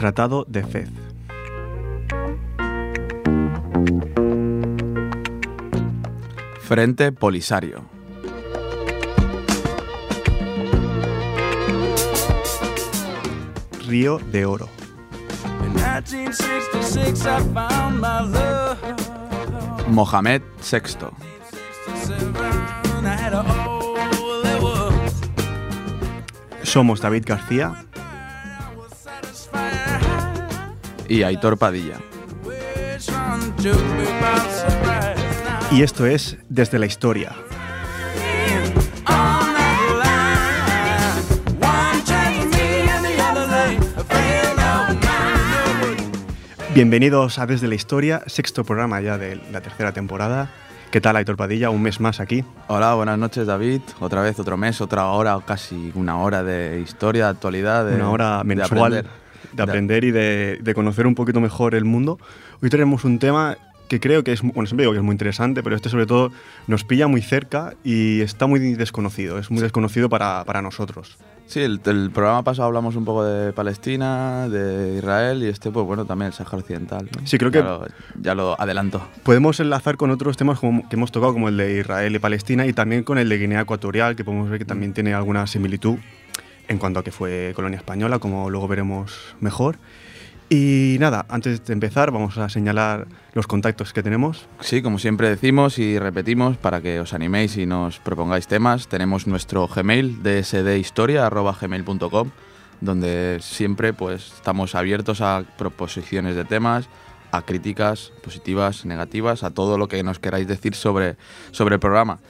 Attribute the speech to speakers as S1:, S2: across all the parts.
S1: Tratado de Fez.
S2: Frente Polisario.
S1: Río de Oro.
S3: In 1966, I found my love.
S2: Mohamed VI.
S3: 67, I had a all there was.
S1: Somos David García
S2: Y Aitor Padilla.
S1: Y esto es Desde la Historia. Bienvenidos a Desde la Historia, sexto programa ya de la tercera temporada. ¿Qué tal, Aitor Padilla? Un mes más aquí.
S2: Hola, buenas noches David. Otra vez otro mes, otra hora, casi una hora de historia, de actualidad. De,
S1: Una hora mensual de
S2: aprender.
S1: aprender, y de, de conocer un poquito mejor el mundo. Hoy tenemos un tema que creo que es, bueno, siempre digo que es muy interesante, pero este sobre todo nos pilla muy cerca y está muy desconocido, es muy desconocido para, para nosotros.
S2: Sí, el, el programa pasado hablamos un poco de Palestina, de Israel y este, pues bueno, también el Sahara Occidental. ¿no?
S1: Sí, creo que-
S2: Ya lo, ya lo adelanto.
S1: Podemos enlazar con otros temas como- que hemos tocado, como el de Israel y Palestina, y también con el de Guinea Ecuatorial, que podemos ver que también tiene alguna similitud en cuanto a que fue colonia española, como luego veremos mejor. Y nada, antes de empezar vamos a señalar los contactos que tenemos.
S2: Sí, como siempre decimos y repetimos, para que os animéis y nos propongáis temas, tenemos nuestro Gmail, dsdhistoria.gmail.com, donde siempre pues, estamos abiertos a proposiciones de temas, a críticas positivas, negativas, a todo lo que nos queráis decir sobre, sobre el programa.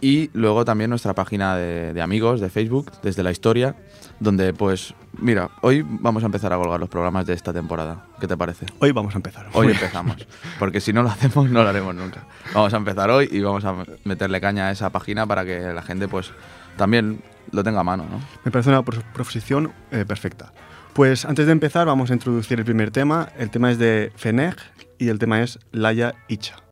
S2: Y luego también nuestra página de, de amigos de Facebook, desde la historia, donde pues, mira, hoy vamos a empezar a colgar los programas de esta temporada. ¿Qué te parece?
S1: Hoy vamos a empezar.
S2: Hoy empezamos, porque si no lo hacemos no lo haremos nunca. Vamos a empezar hoy y vamos a meterle caña a esa página para que la gente pues también lo tenga a mano, ¿no?
S1: Me parece una proposición eh, perfecta. Pues antes de empezar vamos a introducir el primer tema. El tema es de Fenech y el tema es Laya Icha.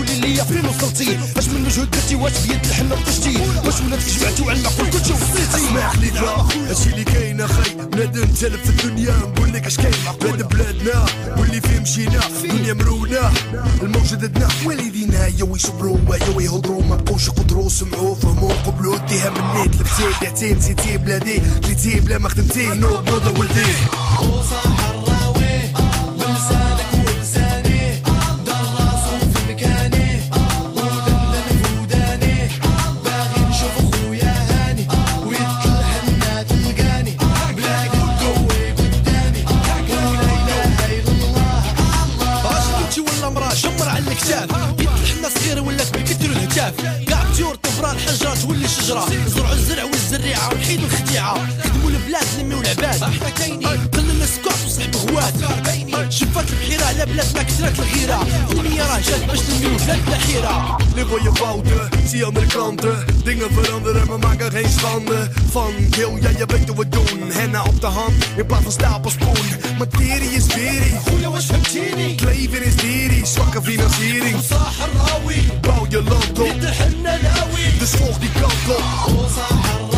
S4: قولي لي فين وصلتي اش من مجهود درتي؟ واش بيد الحنة بطشتي واش ولادك جمعتي وعلى المعقول كلشي وصيتي؟
S5: لي ترى هادشي اللي كاين أخي بنادم تلف في الدنيا نقول لك اش كاين. بلاد بلادنا واللي فيه مشينا دنيا مرونا الموجة ضدنا والدينا يا ويصبروا يا ويهضروا. ما بقوش يقدروا سمعوا فهموا قبلوا ديها منيت لبسي بعتي نسيتي بلادي جيتي بلا ما خدمتي. نوض نوض ولدي.
S4: اش
S5: Van heel, ja je weet hoe we doen Henna op de hand, in plaats van stapelspoen Materie is weerie,
S4: واش فهمتيني
S5: het leven is dierie Zwakke financiering,
S4: صاح الراوي
S5: bouw je land op
S4: يد الحنة الهاوي
S5: Dus volg die kant op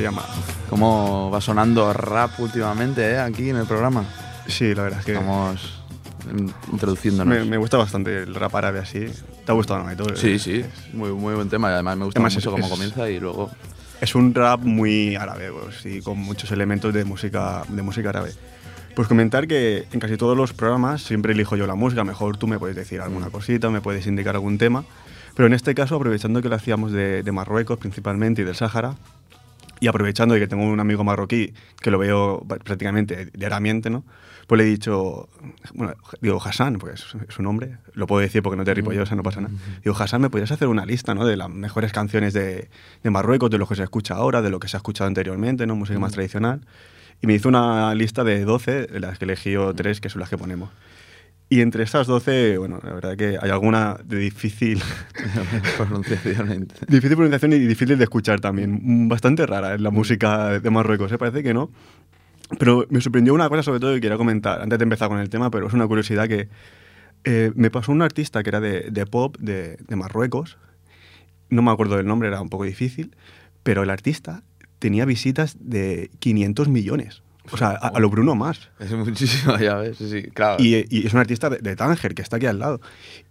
S1: se llama.
S2: ¿Cómo va sonando rap últimamente eh, aquí en el programa?
S1: Sí, la verdad es que
S2: Estamos in- introduciéndonos.
S1: me, me gusta bastante el rap árabe así. ¿Te ha gustado, no? Todo,
S2: Sí, sí, muy, muy buen tema y además me gusta
S1: Además,
S2: mucho
S1: es-
S2: cómo
S1: es-
S2: comienza y luego...
S1: Es un rap muy árabe, pues, y con muchos elementos de música, de música árabe. Pues comentar que en casi todos los programas siempre elijo yo la música. Mejor tú me puedes decir alguna cosita, me puedes indicar algún tema. Pero en este caso, aprovechando que lo hacíamos de, de Marruecos principalmente y del Sáhara, y aprovechando de que tengo un amigo marroquí que lo veo pr- prácticamente diariamente, ¿no? Pues le he dicho, bueno, digo Hassan, pues es su nombre, lo puedo decir porque no te ripollosa, no pasa nada. Digo, Hassan, ¿me podrías hacer una lista, ¿no? De las mejores canciones de, de Marruecos, de lo que se escucha ahora, de lo que se ha escuchado anteriormente, ¿no? Música más tradicional. Y me hizo una lista de 12, de las que elegí yo tres, que son las que ponemos. Y entre esas 12, bueno, la verdad que hay alguna de difícil,
S2: pronunciación.
S1: difícil pronunciación y difícil de escuchar también. Mm, Bastante rara en la música de Marruecos, ¿eh? parece que no. Pero me sorprendió una cosa sobre todo que quería comentar antes de empezar con el tema, pero es una curiosidad que eh, me pasó un artista que era de, de pop de, de Marruecos, no me acuerdo del nombre, era un poco difícil, pero el artista tenía visitas de 500 millones. O sea, a, a lo Bruno Mars.
S2: Es muchísimo, ya ves, sí, sí, claro.
S1: Y, y es un artista de, de Tánger, que está aquí al lado.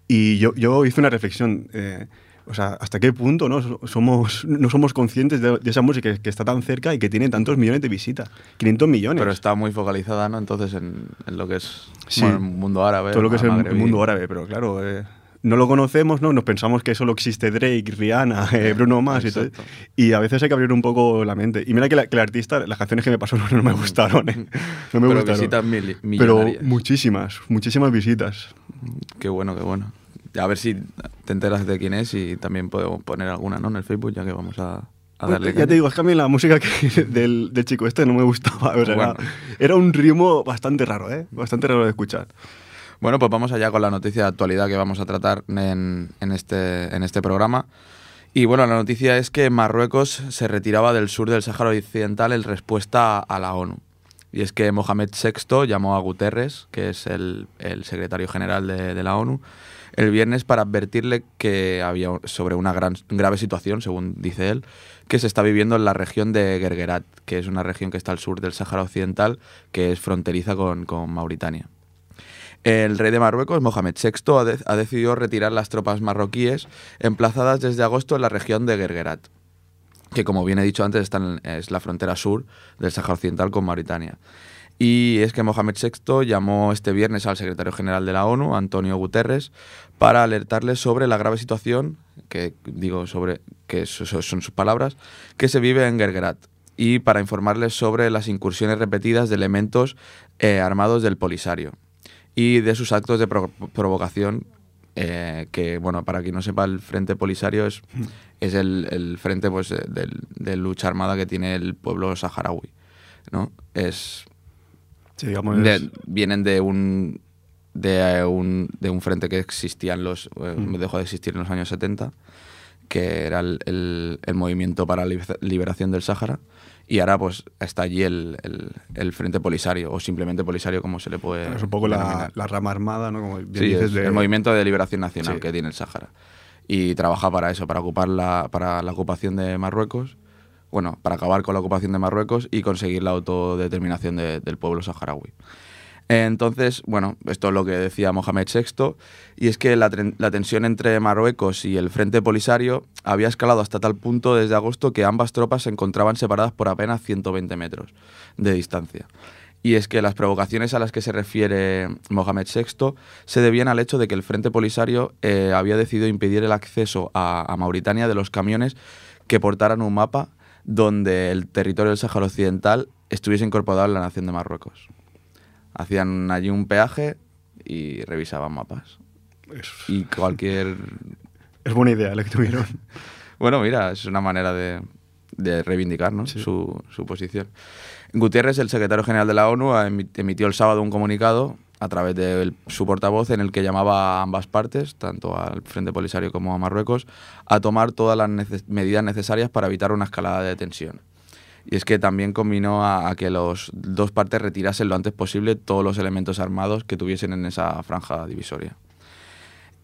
S1: Y yo, yo hice una reflexión, eh, o sea, ¿hasta qué punto no So- somos, no somos conscientes de, de esa música que está tan cerca y que tiene tantos millones de visitas? 500 millones.
S2: Pero está muy focalizada, ¿no? Entonces en, en lo que es
S1: Sí.
S2: bueno, el mundo árabe.
S1: Todo lo que es el, el mundo árabe, pero claro, eh, no lo conocemos, ¿no? Nos pensamos que solo existe Drake, Rihanna, eh, Bruno Mars y todo. Y a veces hay que abrir un poco la mente. Y mira que, la- que el artista, las canciones que me pasó no, no me gustaron, ¿eh? No me
S2: Pero
S1: gustaron.
S2: visitas mil-
S1: Pero muchísimas, muchísimas visitas.
S2: Qué bueno, qué bueno. A ver si te enteras de quién es y también podemos poner alguna, ¿no? En el Facebook, ya que vamos a, a darle.
S1: ya
S2: caña.
S1: te digo, es que a mí la música que- del, del chico este no me gustaba. o sea,
S2: Bueno.
S1: era, era un ritmo bastante raro, ¿eh? Bastante raro de escuchar.
S2: Bueno, pues vamos allá con la noticia de actualidad que vamos a tratar en, en este, en este programa. Y bueno, la noticia es que Marruecos se retiraba del sur del Sáhara Occidental en respuesta a, la ONU. Y es que Mohamed VI llamó a Guterres, que es el, el secretario general de, de la ONU, el viernes para advertirle que había sobre una gran, grave situación, según dice él, que se está viviendo en la región de Gergerat, que es una región que está al sur del Sáhara Occidental, que es fronteriza con, con Mauritania. El rey de Marruecos, Mohamed VI, ha, de- ha decidido retirar las tropas marroquíes emplazadas desde agosto en la región de Gergerat, que como bien he dicho antes en- es la frontera sur del Sáhara Occidental con Mauritania. Y es que Mohamed VI llamó este viernes al secretario general de la ONU, Antonio Guterres, para alertarle sobre la grave situación, que digo sobre que son sus palabras, que se vive en Gergerat y para informarles sobre las incursiones repetidas de elementos eh, armados del Polisario y de sus actos de pro- provocación eh, que, bueno, para quien no sepa, el Frente Polisario es, es el, el frente pues, de, de lucha armada que tiene el pueblo saharaui, ¿no? Es,
S1: Sí, digamos,
S2: de- vienen de un, de, un, de un frente que existía en los, eh, dejó de existir en los años 70, que era el, el- el movimiento para la liber- liberación del Sáhara, y ahora pues está allí el, el- el Frente Polisario, o simplemente Polisario como se le puede
S1: es un poco la, rama armada, ¿no? Como bien
S2: Sí,
S1: dices,
S2: es
S1: de-
S2: el movimiento de liberación nacional
S1: Sí.
S2: que tiene el Sáhara. Y trabaja para eso, para ocupar la, para la ocupación de Marruecos, bueno, para acabar con la ocupación de Marruecos y conseguir la autodeterminación de- del pueblo saharaui. Entonces, bueno, esto es lo que decía Mohamed VI, y es que la, tensión entre Marruecos y el Frente Polisario había escalado hasta tal punto desde agosto que ambas tropas se encontraban separadas por apenas 120 metros de distancia. Y es que las provocaciones a las que se refiere Mohamed VI se debían al hecho de que el Frente Polisario eh, había decidido impedir el acceso a, a Mauritania de los camiones que portaran un mapa donde el territorio del Sáhara Occidental estuviese incorporado en la nación de Marruecos. Hacían allí un peaje y revisaban mapas.
S1: es,
S2: Y cualquier...
S1: es buena idea la que tuvieron.
S2: Bueno, mira, es una manera de, de reivindicar ¿no?
S1: Sí.
S2: su, su posición. Gutiérrez, el secretario general de la ONU, emitió el sábado un comunicado a través de el- su portavoz en el que llamaba a ambas partes, tanto al Frente Polisario como a Marruecos, a tomar todas las medidas necesarias para evitar una escalada de tensión. Y es que también combinó a, que las dos partes retirasen lo antes posible todos los elementos armados que tuviesen en esa franja divisoria.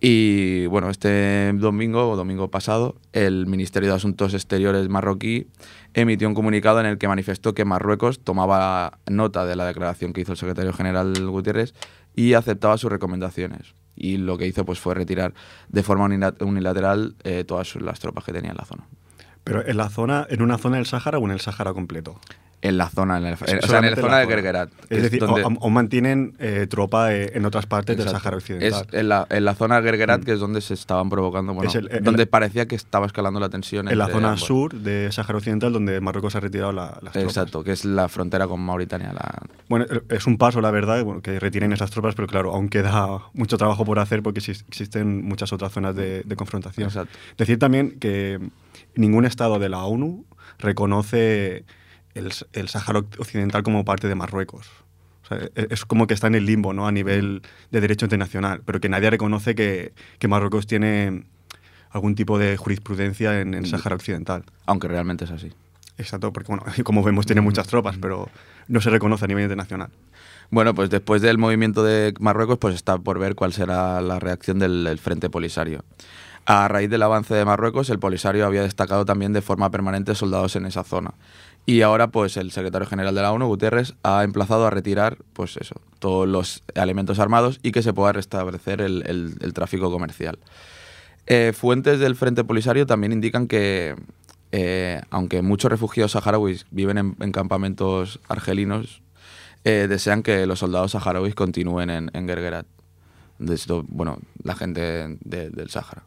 S2: Y bueno, este domingo o domingo pasado, el Ministerio de Asuntos Exteriores marroquí emitió un comunicado en el que manifestó que Marruecos tomaba nota de la declaración que hizo el secretario general Gutiérrez y aceptaba sus recomendaciones. Y lo que hizo pues, fue retirar de forma unila- unilateral eh, todas las tropas que tenía en la zona.
S1: Pero en la zona, en una zona del Sáhara o en el Sáhara completo.
S2: En la zona, en el, o sea, en la
S1: en
S2: zona de que
S1: Es decir,
S2: donde-
S1: o, o mantienen eh, tropa eh, en otras partes del. Sáhara Occidental.
S2: Es en la, en la zona de Gergerat, que es donde se estaban provocando, bueno,
S1: Es el- el-
S2: donde parecía que estaba escalando la tensión.
S1: en la zona
S2: ambos.
S1: sur de Sáhara Occidental, donde Marruecos ha retirado la- las tropas.
S2: Exacto, que es la frontera con Mauritania. La...
S1: Bueno, es un paso, la verdad, bueno, que retiren esas tropas, pero claro, aún queda mucho trabajo por hacer porque exis- existen muchas otras zonas de, de confrontación.
S2: Exacto.
S1: Decir también que ningún Estado de la ONU reconoce el, el Sáhara Occidental como parte de Marruecos. O sea, e- es como que está en el limbo ¿no? a nivel de derecho internacional, pero que nadie reconoce que, que Marruecos tiene algún tipo de jurisprudencia en el Sáhara Occidental.
S2: Aunque realmente es así.
S1: Exacto, porque bueno, como vemos tiene muchas tropas, pero no se reconoce a nivel internacional.
S2: Bueno, pues después del movimiento de Marruecos, pues está por ver cuál será la reacción del, del Frente Polisario. A raíz del avance de Marruecos, el Polisario había destacado también de forma permanente soldados en esa zona. Y ahora, pues el secretario general de la ONU, Guterres, ha emplazado a retirar, pues eso, todos los elementos armados y que se pueda restablecer el, tráfico comercial. Eh, fuentes del Frente Polisario también indican que, eh, aunque muchos refugiados saharauis viven en, en campamentos argelinos, eh, desean que los soldados saharauis continúen en, en Gergerat. Bueno, la gente de- del Sáhara.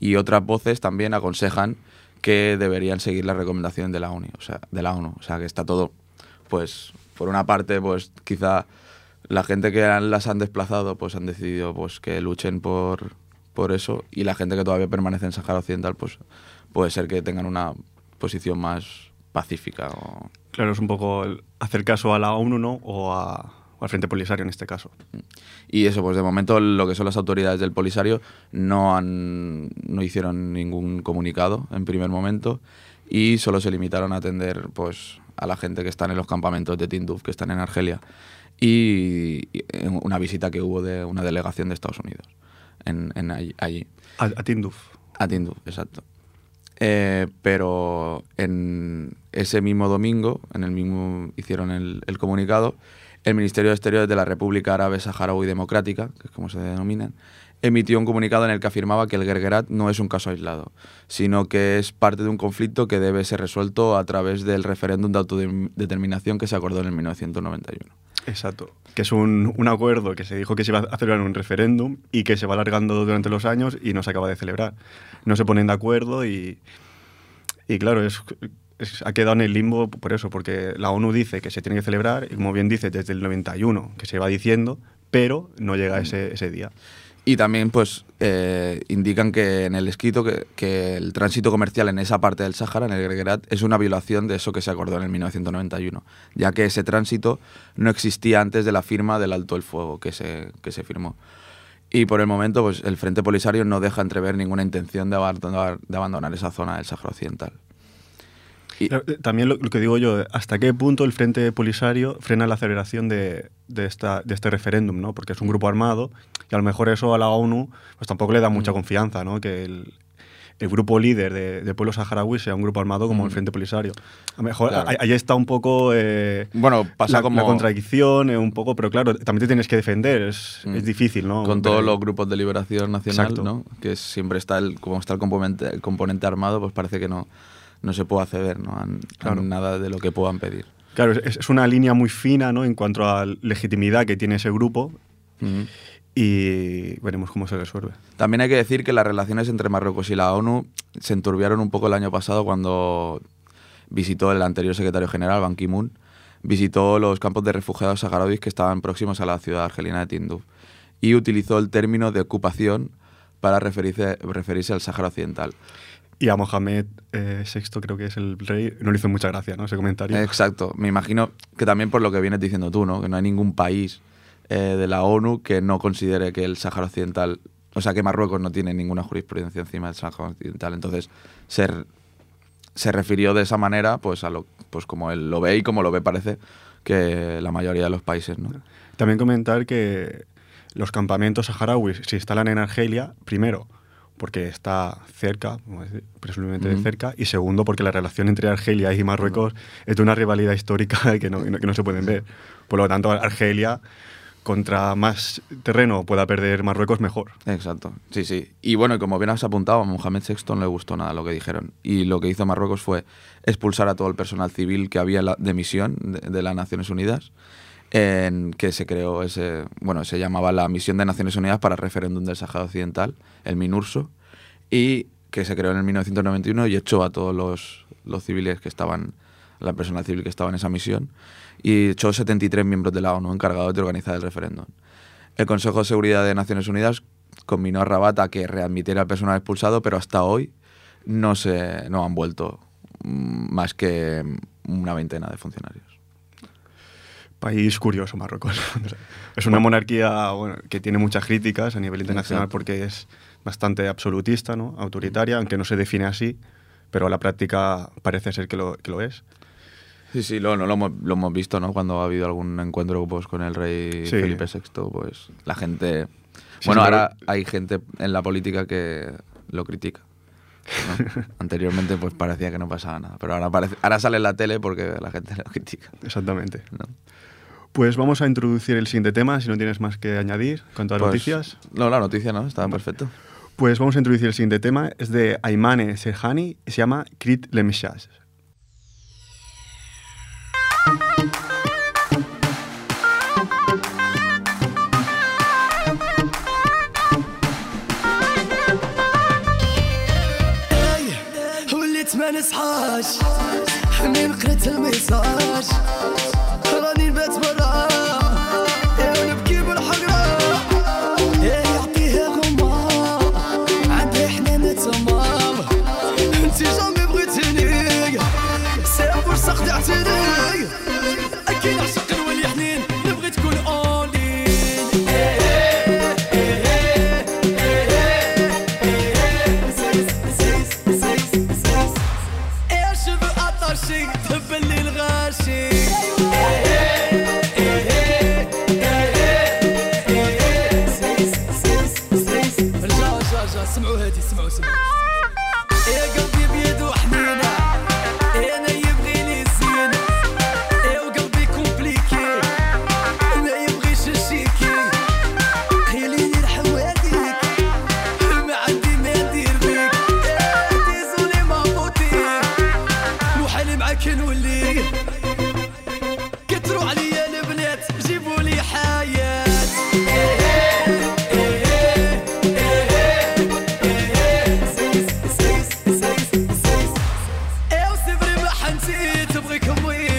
S2: Y otras voces también aconsejan que deberían seguir las recomendaciones de la ONU, o sea, de la ONU, o sea, que está todo, pues, por una parte, pues, quizá la gente que las han desplazado, pues, han decidido, pues, que luchen por, por eso, y la gente que todavía permanece en Sáhara Occidental, pues, puede ser que tengan una posición más pacífica o
S1: Claro, es un poco el hacer caso a la ONU ¿no? o, a- o al Frente Polisario en este caso.
S2: Y eso, pues de momento lo que son las autoridades del Polisario no, han, no hicieron ningún comunicado en primer momento y solo se limitaron a atender pues, a la gente que están en los campamentos de Tinduf, que están en Argelia, y, una visita que hubo de una delegación de Estados Unidos en, en allí, allí.
S1: A, a Tinduf.
S2: A Tinduf, exacto. Eh, pero en ese mismo domingo, en el mismo hicieron el, el comunicado, el Ministerio de Exteriores de la República Árabe Saharaui Democrática, que es como se denominan, emitió un comunicado en el que afirmaba que el Gergerat no es un caso aislado, sino que es parte de un conflicto que debe ser resuelto a través del referéndum de autodeterminación que se acordó en el 1991.
S1: Exacto. Que es un, un acuerdo que se dijo que se iba a celebrar un referéndum y que se va alargando durante los años y no se acaba de celebrar. No se ponen de acuerdo y, y claro, es, ha quedado en el limbo por eso, porque la ONU dice que se tiene que celebrar y como bien dice, desde el 91 que se va diciendo, pero no llega ese, ese día.
S2: Y también pues eh, indican que en el escrito que, que el tránsito comercial en esa parte del Sáhara, en el Gergerat, es una violación de eso que se acordó en el 1991, ya que ese tránsito no existía antes de la firma del alto el fuego que se, que se firmó. Y por el momento pues el Frente Polisario no deja entrever ninguna intención de abandonar, de abandonar esa zona del Sáhara Occidental. Y-
S1: Claro, eh, También lo, lo que digo yo, ¿hasta qué punto el Frente Polisario frena la aceleración de, de esta, de este referéndum? ¿no? Porque es un grupo armado y a lo mejor eso a la ONU pues tampoco le da mucha
S2: Mm.
S1: confianza, ¿no? que el, el grupo líder de- del pueblo saharaui sea un grupo armado como el Frente Polisario. A lo mejor
S2: Mm. Claro.
S1: ahí- ahí está un poco eh,
S2: Bueno, pasa
S1: la,
S2: como-
S1: la contradicción, eh, un poco, pero claro, también te tienes que defender, es,
S2: Mm.
S1: es difícil, ¿no?
S2: con
S1: Pero-
S2: todos los grupos de liberación nacional,
S1: Exacto.
S2: ¿no? que siempre está el, como está el componente, el componente armado, pues parece que no, no se puede acceder ¿no? a, a
S1: Claro.
S2: nada de lo que puedan pedir.
S1: Claro, es, es una línea muy fina ¿no? en cuanto a legitimidad que tiene ese grupo y veremos cómo se resuelve.
S2: También hay que decir que las relaciones entre Marruecos y la ONU se enturbiaron un poco el año pasado cuando visitó el anterior secretario general, Ban Ki-moon, visitó los campos de refugiados saharauis que estaban próximos a la ciudad argelina de Tinduf y utilizó el término de ocupación para referirse, referirse al Sáhara Occidental.
S1: Y a Mohamed eh, VI, creo que es el rey, no le hizo mucha gracia, ¿no? Ese comentario.
S2: Exacto. Me imagino que también por lo que vienes diciendo tú, ¿no? Que no hay ningún país eh, de la ONU que no considere que el Sáhara Occidental, o sea, que Marruecos no tiene ninguna jurisprudencia encima del Sáhara Occidental. Entonces, se, r- se refirió de esa manera, pues, a lo, pues como él lo ve y como lo ve parece que la mayoría de los países, ¿no?
S1: También comentar que los campamentos saharauis se instalan en Argelia, primero, porque está cerca, presumiblemente de
S2: Ujú.
S1: cerca, y segundo, porque la relación entre Argelia y Marruecos es de una rivalidad histórica que no, que no se pueden ver. Por lo tanto, Argelia, contra más terreno pueda perder Marruecos, mejor.
S2: Exacto, sí, sí. Y bueno, como bien has apuntado, a Mohamed VI no le gustó nada lo que dijeron. Y lo que hizo Marruecos fue expulsar a todo el personal civil que había de misión de, de las Naciones Unidas, en que se creó ese, bueno, se llamaba la Misión de Naciones Unidas para el Referéndum del Sáhara Occidental, el MINURSO, y que se creó en el 1991 y echó a todos los, los civiles que estaban, la personal civil que estaba en esa misión, y echó 73 miembros de la ONU encargados de organizar el referéndum. El Consejo de Seguridad de Naciones Unidas combinó a Rabat a que readmitiera al personal expulsado, pero hasta hoy no, se, no han vuelto mm, más que una veintena de funcionarios.
S1: País curioso, Marruecos. es una monarquía bueno, que tiene muchas críticas a nivel internacional
S2: Exacto.
S1: porque es bastante absolutista, ¿no? autoritaria, aunque no se define así, pero a la práctica parece ser que lo, que lo es.
S2: Sí, sí, lo, lo, hemos, lo hemos visto, ¿no? Cuando ha habido algún encuentro pues, con el rey
S1: Sí.
S2: Felipe VI, pues la gente...
S1: Sí,
S2: bueno, ahora
S1: pero-
S2: hay gente en la política que lo critica. ¿no? Anteriormente pues parecía que no pasaba nada, pero ahora, parece, ahora sale en la tele porque la gente lo critica.
S1: Exactamente.
S2: ¿no?
S1: Pues vamos a introducir el siguiente tema, si no tienes más que añadir con todas las
S2: Pues,
S1: noticias.
S2: No, la noticia no, estaba perfecto.
S1: Pues vamos a introducir el siguiente tema, es de Aymane Serhani y se llama Crit le Meshage.
S4: وليت ما نصحاش من قريت الميساج فري ما حنتي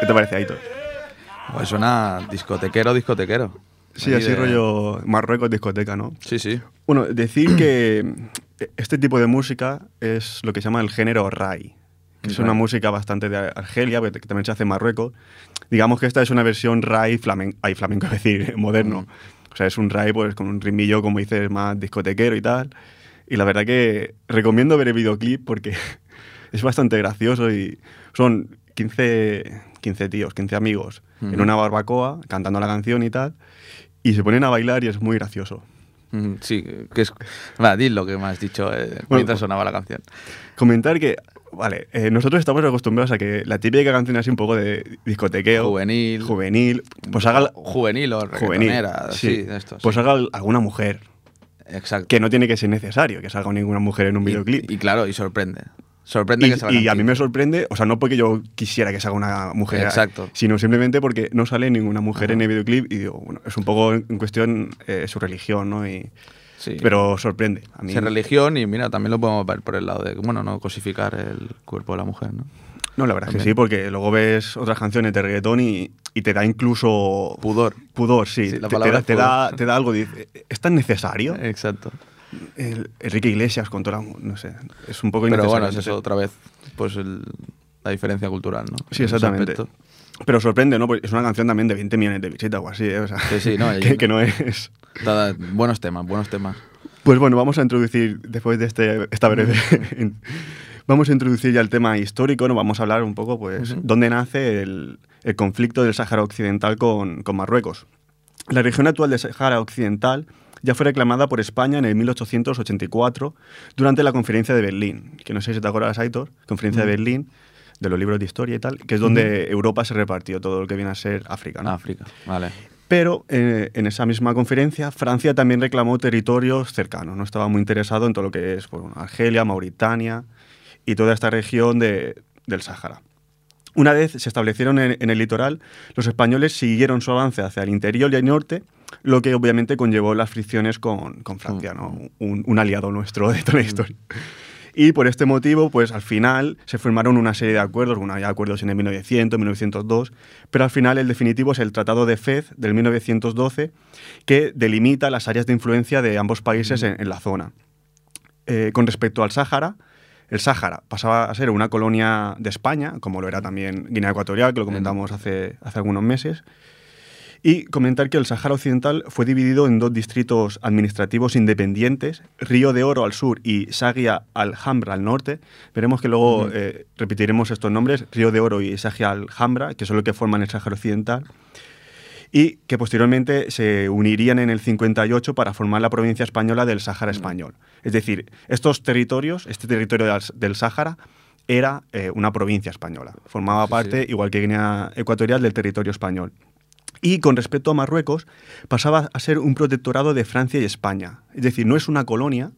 S1: ¿Qué te parece, Aitor?
S2: Pues suena discotequero, discotequero.
S1: Sí,
S2: Ahí
S1: así
S2: de-
S1: rollo Marruecos discoteca, ¿no?
S2: Sí, sí.
S1: Bueno, decir que este tipo de música es lo que se llama el género Rai, que es una música bastante de Argelia, que que también se hace en Marruecos. Digamos que esta es una versión Rai flamenco, ay, flamenco, es decir, moderno. O sea, es un Rai pues, con un ritmillo, como dices, más discotequero y tal. Y la verdad que recomiendo ver el videoclip porque es bastante gracioso y son 15, 15 tíos, 15 amigos en una barbacoa cantando la canción y tal. Y se ponen a bailar y es muy gracioso.
S2: Sí, que es. Va, di lo que me has dicho eh,
S1: Bueno,
S2: mientras sonaba la canción.
S1: Comentar que, vale, eh, nosotros estamos acostumbrados a que la típica canción así un poco de discotequeo.
S2: Juvenil.
S1: Juvenil. Pues haga.
S2: Juvenil o
S1: Juvenil.
S2: reggaetonera, sí, esto,
S1: Pues
S2: sí.
S1: haga alguna mujer.
S2: Exacto.
S1: Que no tiene que ser necesario que salga ninguna mujer en un
S2: Y-
S1: videoclip.
S2: Y, claro, y sorprende. Sorprende
S1: Y,
S2: que salga.
S1: y a mí me sorprende, o sea, no porque yo quisiera que salga una mujer,
S2: Exacto.
S1: sino simplemente porque no sale ninguna mujer en el videoclip y digo, bueno, es un poco en cuestión eh, su religión, ¿no? Y,
S2: Sí.
S1: Pero sorprende. A mí,
S2: religión y mira, también lo podemos ver por el lado de, bueno, no cosificar el cuerpo de la mujer, ¿no?
S1: No, la verdad es que
S2: También.
S1: sí, porque luego ves otras canciones de reggaetón y, y te da incluso...
S2: Pudor.
S1: Pudor, sí.
S2: Sí, la
S1: te, te da,
S2: es
S1: te, da,
S2: pudor.
S1: te da algo, dice, ¿es tan necesario?
S2: Exacto.
S1: El, Enrique Iglesias con toda la- No sé, es un poco
S2: Pero
S1: innecesario.
S2: bueno, es eso otra vez, pues el- la diferencia cultural, ¿no?
S1: Sí, exactamente. Pero sorprende, ¿no? Porque es una canción también de 20 millones de visitas o así, ¿eh? O sea,
S2: Sí, sí, no,
S1: que, no es...
S2: Da- buenos temas, buenos temas.
S1: Pues bueno, vamos a introducir, después de este, esta breve... vamos a introducir ya el tema histórico, ¿no? Vamos a hablar un poco, pues,
S2: Ujú.
S1: dónde nace el, el conflicto del Sáhara Occidental con, con Marruecos. La región actual del Sáhara Occidental ya fue reclamada por España en el 1884 durante la conferencia de Berlín, que no sé si te acuerdas, Aitor, conferencia de Berlín, de los libros de historia y tal, que es donde Europa se repartió todo lo que viene a ser África. ¿no?
S2: África, vale.
S1: Pero eh, en esa misma conferencia, Francia también reclamó territorios cercanos. No estaba muy interesado en todo lo que es bueno, Argelia, Mauritania y toda esta región de- del Sáhara. Una vez se establecieron en, en el litoral, los españoles siguieron su avance hacia el interior y el norte, lo que obviamente conllevó las fricciones con, con Francia, ¿no? un, un aliado nuestro de toda la historia. Y por este motivo, pues al final se firmaron una serie de acuerdos, bueno, hay acuerdos en el 1900, 1902, pero al final el definitivo es el Tratado de Fez del 1912, que delimita las áreas de influencia de ambos países en, en la zona. Eh, con respecto al Sáhara, el Sáhara pasaba a ser una colonia de España, como lo era también Guinea Ecuatorial, que lo comentamos hace, hace algunos meses. Y comentar que el Sáhara Occidental fue dividido en dos distritos administrativos independientes, Río de Oro al sur y Sagia Alhambra al norte. Veremos que luego eh, repetiremos estos nombres, Río de Oro y Sagia Alhambra, que son los que forman el Sáhara Occidental, y que posteriormente se unirían en el 58 para formar la provincia española del Sáhara Español. Es decir, estos territorios, este territorio del, Sáhara, era eh, una provincia española. Formaba
S2: Sí,
S1: parte,
S2: sí.
S1: igual que Guinea Ecuatorial, del territorio español. Y con respecto a Marruecos, pasaba a ser un protectorado de Francia y España. Es decir, no es una colonia,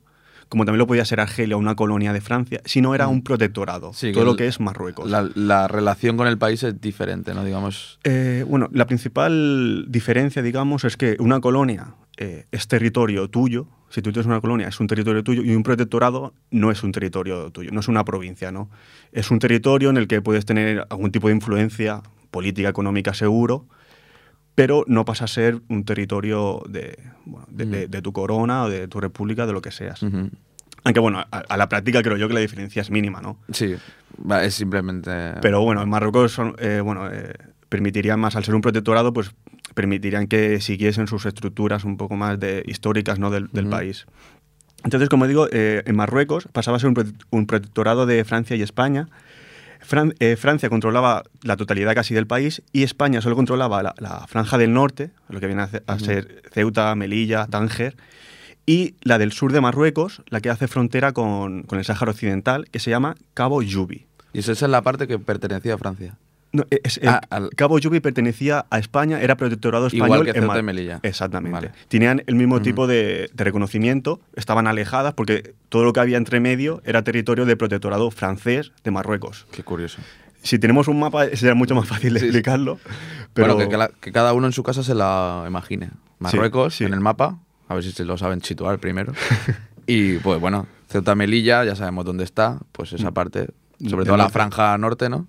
S1: como también lo podía ser Argelia, una colonia de Francia, sino era un protectorado,
S2: Mm. Sí,
S1: todo lo que es Marruecos.
S2: La, la relación con el país es diferente, ¿no? Digamos.
S1: Eh, bueno, la principal diferencia, digamos, es que una colonia eh, es territorio tuyo. Si tú tienes una colonia, es un territorio tuyo y un protectorado no es un territorio tuyo, no es una provincia, ¿no? Es un territorio en el que puedes tener algún tipo de influencia política, económica, seguro, pero no pasa a ser un territorio de, bueno, de, de- de tu corona o de tu república, de lo que seas. Aunque bueno, a, a la práctica creo yo que la diferencia es mínima, ¿no?
S2: Sí, es simplemente.
S1: Pero bueno, en Marruecos son, eh, bueno, eh, permitirían más, al ser un protectorado, pues permitirían que siguiesen sus estructuras un poco más de, históricas ¿no? del, país. Entonces, como digo, eh, en Marruecos pasaba a ser un protectorado de Francia y España. Fran- eh, Francia controlaba la totalidad casi del país y España solo controlaba la, la franja del norte, lo que viene a, ce- a ser Ceuta, Melilla, Tánger, y la del sur de Marruecos, la que hace frontera con, con el Sáhara Occidental, que se llama Cabo Yubi.
S2: Y esa es la parte que pertenecía a Francia.
S1: No, e, es- el
S2: Ah, al-
S1: Cabo Yubi pertenecía a España, era protectorado español.
S2: Igual que
S1: en
S2: Ceuta
S1: Mar-
S2: y Melilla.
S1: Exactamente.
S2: Vale.
S1: Tenían el mismo tipo de, de reconocimiento, estaban alejadas porque todo lo que había entre medio era territorio de protectorado francés de Marruecos.
S2: Qué curioso.
S1: Si tenemos un mapa sería mucho más fácil de
S2: Sí,
S1: explicarlo. Pero
S2: Bueno, que, que la- que cada uno en su casa se la imagine. Marruecos
S1: sí.
S2: en el mapa, a ver si se lo saben situar primero. y pues bueno, Ceuta Melilla, ya sabemos dónde está, pues esa parte, sobre todo la franja norte, ¿no?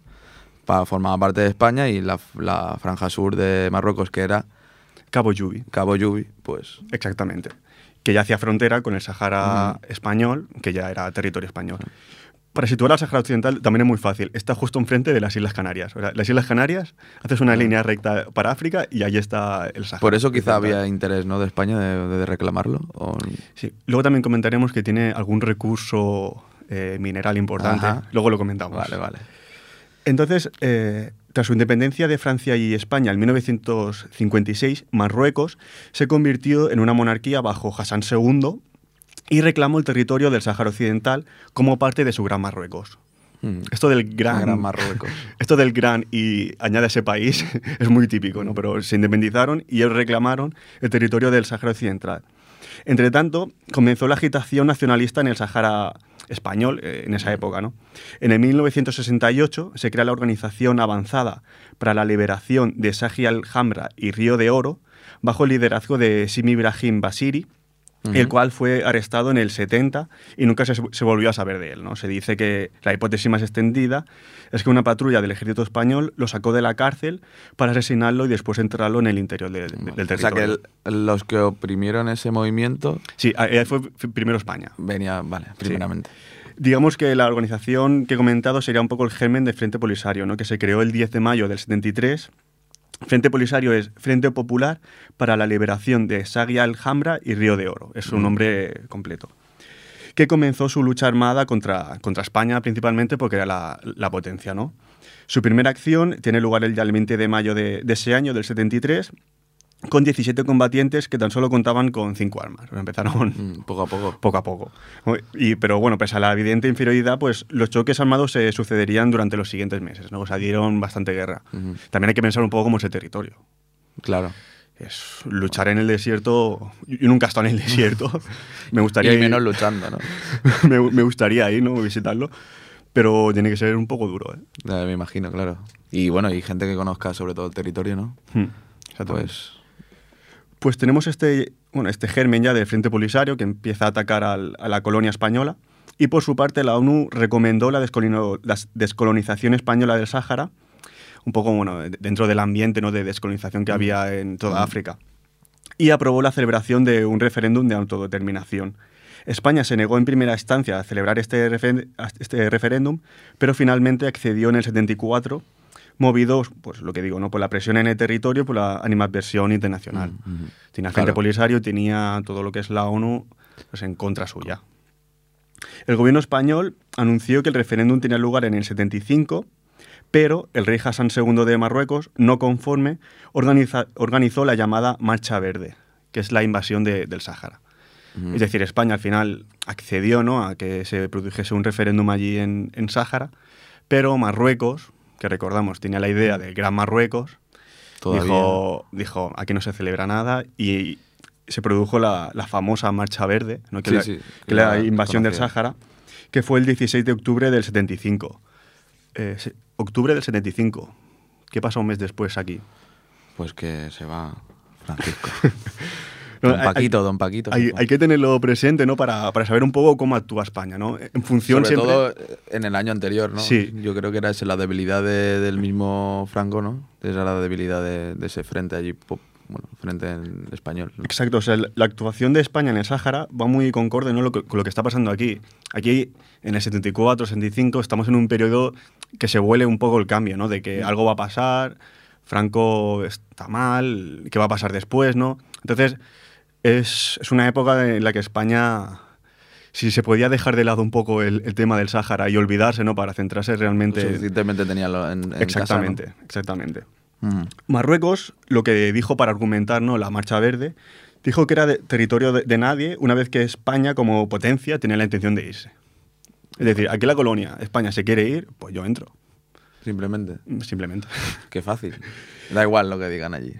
S2: Pa, formaba parte de España y la, la franja sur de Marruecos, que era
S1: Cabo Yubi,
S2: Cabo Yubi, pues
S1: exactamente. que ya hacía frontera con el Sahara español, que ya era territorio español. Para situar al Sahara Occidental también es muy fácil. Está justo enfrente de las Islas Canarias. O sea, las Islas Canarias, haces una línea recta para África y ahí está el Sahara.
S2: Por eso quizá había interés ¿no? de España de, de reclamarlo. o-
S1: Sí. Luego también comentaremos que tiene algún recurso eh, mineral importante.
S2: Ajá.
S1: Luego lo comentamos.
S2: Vale, vale.
S1: Entonces, eh, tras su independencia de Francia y España en 1956, Marruecos se convirtió en una monarquía bajo Hassan II y reclamó el territorio del Sáhara Occidental como parte de su Gran Marruecos.
S2: Mm.
S1: Esto del gran,
S2: Gran Marruecos.
S1: Esto del gran y añade ese país es muy típico, ¿no? Pero se independizaron y ellos reclamaron el territorio del Sáhara Occidental. Entre tanto, comenzó la agitación nacionalista en el Sáhara español eh, en esa época, ¿no? En el 1968 se crea la Organización Avanzada para la Liberación de Sahi al-Hamra y Río de Oro, bajo el liderazgo de Simi Ibrahim Basiri, el cual fue arrestado en el 70 y nunca se, se volvió a saber de él. ¿no? Se dice que la hipótesis más extendida es que una patrulla del ejército español lo sacó de la cárcel para asesinarlo y después enterrarlo en el interior de- de- del
S2: O sea que
S1: territorio.
S2: el- los que oprimieron ese movimiento
S1: Sí, ahí fue primero España.
S2: venía, vale, primeramente.
S1: Digamos que la organización que he comentado sería un poco el germen de Frente Polisario, ¿no? que se creó el 10 de mayo del 73. Frente Polisario es Frente Popular para la Liberación de Sagia Alhambra y Río de Oro. Es su nombre completo. Que comenzó su lucha armada contra, contra España principalmente porque era la, la potencia. ¿no? Su primera acción tiene lugar el, el 20 de mayo de, de ese año, del 73, con 17 combatientes que tan solo contaban con 5 armas. Empezaron
S2: Mm, poco a poco.
S1: poco a poco. Y, pero bueno, pese a la evidente inferioridad, pues los choques armados se sucederían durante los siguientes meses, ¿no? O sea, dieron bastante guerra. También hay que pensar un poco cómo es el territorio.
S2: Claro.
S1: Es luchar en el desierto. Yo nunca he estado en el desierto. me gustaría
S2: Y
S1: ir-
S2: menos luchando, ¿no?
S1: me, me gustaría ir, ¿no? Visitarlo. Pero tiene que ser un poco duro, ¿eh?
S2: Ya, me imagino, claro. Y bueno, y gente que conozca sobre todo el territorio, ¿no?
S1: Hmm.
S2: Pues
S1: Pues tenemos este, bueno, este germen ya del Frente Polisario que empieza a atacar al- a la colonia española y por su parte la ONU recomendó la, descolonización española del Sáhara, un poco bueno, de- dentro del ambiente ¿no? de descolonización que había en toda África, y aprobó la celebración de un referéndum de autodeterminación. España se negó en primera instancia a celebrar este, refer- este referéndum, pero finalmente accedió en el 74 movidos, pues lo que digo, ¿no? por la presión en el territorio, por la animadversión internacional. Tenía Frente
S2: Claro.
S1: Polisario, tenía todo lo que es la ONU pues, en contra suya. El gobierno español anunció que el referéndum tenía lugar en el 75, pero el rey Hassan II de Marruecos, no conforme, organiza- organizó la llamada Marcha Verde, que es la invasión de- del Sáhara. Es decir, España al final accedió ¿no? a que se produjese un referéndum allí en, en Sáhara, pero Marruecos, que recordamos tenía la idea del Gran Marruecos,
S2: Todavía.
S1: dijo, dijo, aquí no se celebra nada y se produjo la, la famosa Marcha Verde, ¿no? que,
S2: Sí,
S1: la,
S2: sí,
S1: que
S2: que
S1: la
S2: la
S1: invasión del. Sáhara, que fue el 16 de octubre del 75. Eh, se- octubre del 75. ¿Qué pasa un mes después aquí?
S2: Pues que se va Francisco. Don
S1: hay-
S2: Paquito, don Paquito.
S1: Hay, que tenerlo presente ¿no? para, para saber un poco cómo actúa España. ¿no? En función
S2: Sobre
S1: siempre...
S2: todo en el año anterior, ¿no?
S1: Sí.
S2: Yo creo que era esa la debilidad de- del mismo Franco, ¿no? Esa era la debilidad de, de ese frente allí, bueno, frente en español. ¿no?
S1: Exacto, o sea, la actuación de España en el Sáhara va muy concorde ¿no? lo que- con lo que está pasando aquí. Aquí, en el 74, 75, estamos en un periodo que se huele un poco el cambio, ¿no? De que algo va a pasar, Franco está mal, ¿qué va a pasar después, no? Entonces, es, es una época en la que España, si se podía dejar de lado un poco el, el tema del Sáhara y olvidarse, ¿no? Para centrarse realmente...
S2: Suficientemente tenía lo- en, en
S1: exactamente,
S2: casa,
S1: exactamente.
S2: Mm.
S1: Marruecos, lo que dijo para argumentar ¿no? la Marcha Verde, dijo que era de- territorio de, de nadie una vez que España como potencia tenía la intención de irse. Es decir, aquí la colonia, España se quiere ir, pues yo entro,
S2: Simplemente.
S1: simplemente.
S2: Qué fácil. Da igual lo que digan allí.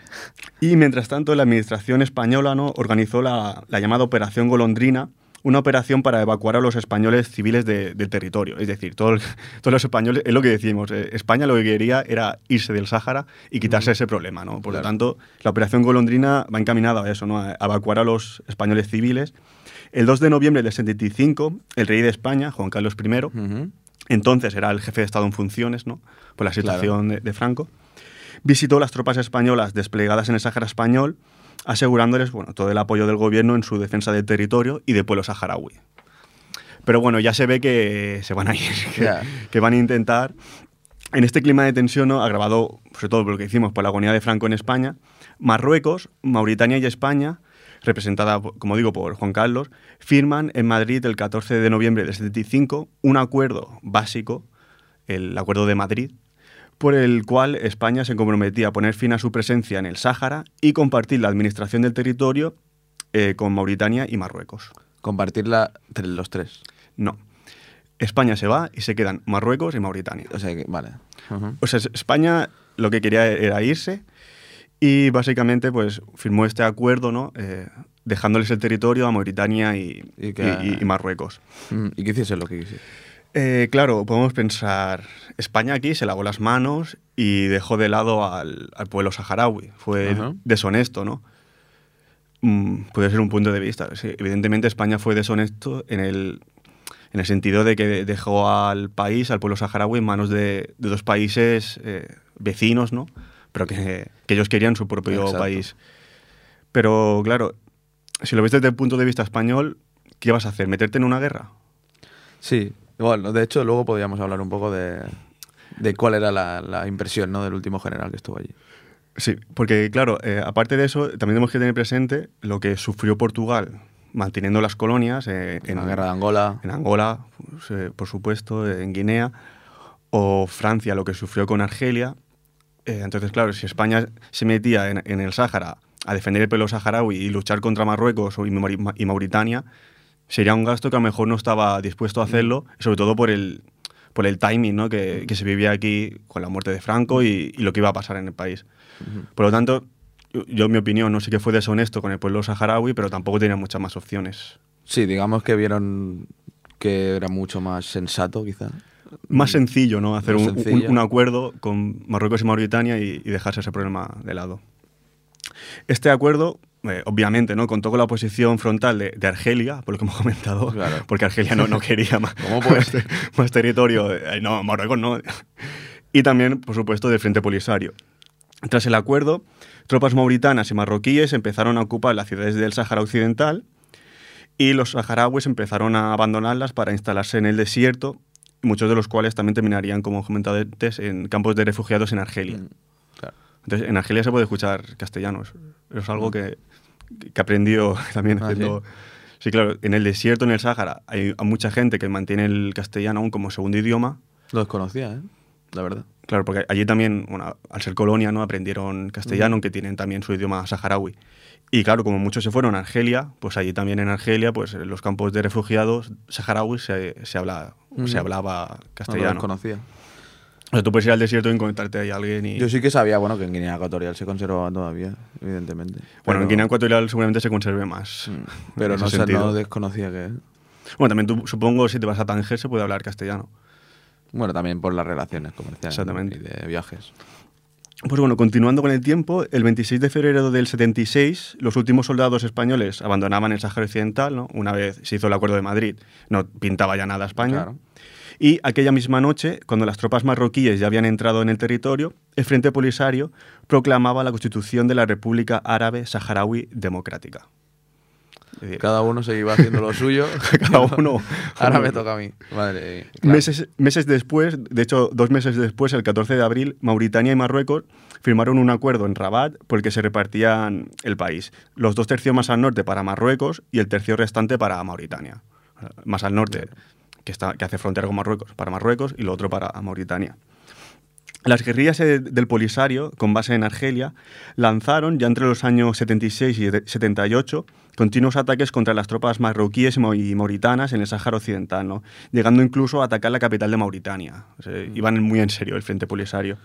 S1: Y mientras tanto, la administración española ¿no? organizó la, la llamada Operación Golondrina, una operación para evacuar a los españoles civiles de- del territorio. Es decir, todo el- todos los españoles, es lo que decimos, eh, España lo que quería era irse del Sáhara y quitarse ese problema. ¿no? Por lo tanto, la Operación Golondrina va encaminada a eso, ¿no? a evacuar a los españoles civiles. El 2 de noviembre del 75, el rey de España, Juan Carlos I. entonces era el jefe de Estado en funciones, ¿no? Por la
S2: Claro.
S1: situación de, de Franco. Visitó las tropas españolas desplegadas en el Sáhara español asegurándoles bueno, todo el apoyo del gobierno en su defensa del territorio y del pueblo saharaui. Pero bueno, ya se ve que se van a ir, que, que van a intentar. En este clima de tensión, ¿no? agravado sobre todo por lo que hicimos por la agonía de Franco en España, Marruecos, Mauritania y España, representada, como digo, por Juan Carlos, firman en Madrid el 14 de noviembre del 75 un acuerdo básico, el Acuerdo de Madrid, por el cual España se comprometía a poner fin a su presencia en el Sáhara y compartir la administración del territorio eh, con Mauritania y Marruecos.
S2: Compartirla entre los tres.
S1: No. España se va y se quedan Marruecos y Mauritania.
S2: O sea que, vale.
S1: O sea, España lo que quería era irse y básicamente pues firmó este acuerdo, ¿no? Eh, dejándoles el territorio a Mauritania y,
S2: Y que-
S1: y- y- Marruecos.
S2: Mm, Y que hiciese lo que quisiese.
S1: Eh, claro, podemos pensar, España aquí se lavó las manos y dejó de lado al, al pueblo saharaui. Fue
S2: Ajá.
S1: deshonesto, ¿no? Mm, puede ser un punto de vista. sí. evidentemente España fue deshonesto en el, en el sentido de que dejó al país, al pueblo saharaui, en manos de, de dos países eh, vecinos, ¿no? Pero que, que ellos querían su propio
S2: Exacto.
S1: país. Pero claro, si lo ves desde el punto de vista español, ¿qué vas a hacer? ¿Meterte en una guerra?
S2: Sí, bueno, de hecho luego podríamos hablar un poco de, de cuál era la, la impresión ¿no? del último general que estuvo allí.
S1: Sí, porque claro, eh, aparte de eso, también tenemos que tener presente lo que sufrió Portugal manteniendo las colonias eh,
S2: En la guerra de Angola.
S1: en Angola, pues, eh, por supuesto, en Guinea, o Francia, lo que sufrió con Argelia. Eh, entonces, claro, si España se metía en, en el Sáhara a defender el pueblo saharaui y luchar contra Marruecos y, Mauri- y Mauritania, sería un gasto que a lo mejor no estaba dispuesto a hacerlo, sobre todo por el, por el timing ¿no? que, que se vivía aquí con la muerte de Franco y, y lo que iba a pasar en el país. Por lo tanto, yo, yo, en mi opinión, no sé que fue deshonesto con el pueblo saharaui, pero tampoco tenía muchas más opciones.
S2: Sí, digamos que vieron que era mucho más sensato, quizá.
S1: Más sencillo, ¿no? Hacer un, un-
S2: sencillo.
S1: un acuerdo con Marruecos y Mauritania y, y dejarse ese problema de lado. Este acuerdo, eh, obviamente, ¿no? Contó con la oposición frontal de, de Argelia, por lo que hemos comentado,
S2: Claro.
S1: porque Argelia no, no quería más,
S2: ¿Cómo puede
S1: más, te- más territorio. Eh, no, Marruecos no. Y también, por supuesto, del Frente Polisario. Tras el acuerdo, tropas mauritanas y marroquíes empezaron a ocupar las ciudades del Sáhara Occidental y los saharauis empezaron a abandonarlas para instalarse en el desierto, muchos de los cuales también terminarían, como comentado antes, en campos de refugiados en Argelia.
S2: Mm, claro.
S1: Entonces, en Argelia se puede escuchar castellano. Es, algo que, que aprendió también
S2: Ah,
S1: haciendo... ¿sí? claro, en el desierto, en el Sáhara, hay, mucha gente que mantiene el castellano aún como segundo idioma.
S2: Lo desconocía, ¿eh? La verdad.
S1: Claro, porque allí también, bueno, al ser colonia, ¿no? aprendieron castellano, aunque tienen también su idioma saharaui. Y claro, como muchos se fueron a Argelia, pues allí también en Argelia, pues en los campos de refugiados saharauis se, se, habla, se
S2: Ujú.
S1: hablaba
S2: No lo
S1: castellano.
S2: desconocía.
S1: o sea, tú puedes ir al desierto y encontrarte ahí a alguien y...
S2: Yo sí que sabía, bueno, que en Guinea Ecuatorial se conservaba todavía, evidentemente.
S1: Bueno,
S2: Pero-
S1: en Guinea Ecuatorial seguramente se conserve más.
S2: Mm, Pero no,
S1: sentido.
S2: no desconocía que...
S1: Bueno, también tú, supongo, si te vas a Tánger, se puede hablar castellano.
S2: Bueno, también por las relaciones comerciales ¿no?
S1: Exactamente.
S2: y de viajes.
S1: Pues bueno, continuando con el tiempo, el 26 de febrero del 76, los últimos soldados españoles abandonaban el Sáhara Occidental, ¿no? Una vez se hizo el Acuerdo de Madrid, no pintaba ya nada España.
S2: Claro.
S1: Y aquella misma noche, cuando las tropas marroquíes ya habían entrado en el territorio, el Frente Polisario proclamaba la constitución de la República Árabe Saharaui Democrática.
S2: Cada uno se iba haciendo lo suyo.
S1: Cada uno-
S2: Ahora me toca a mí. Madre mía. Claro.
S1: Meses, meses después, de hecho, dos meses después, el 14 de abril, Mauritania y Marruecos firmaron un acuerdo en Rabat por el que se repartían el país. Los dos tercios más al norte para Marruecos y el tercio restante para Mauritania. Más al norte, que, está, que hace frontera con Marruecos, para Marruecos y lo otro para Mauritania. Las guerrillas del Polisario, con base en Argelia, lanzaron ya entre los años 76 y 78 continuos ataques contra las tropas marroquíes y mau- y mauritanas en el Sáhara Occidental, ¿no? llegando incluso a atacar la capital de Mauritania. O sea, iban muy en serio el Frente Polisario.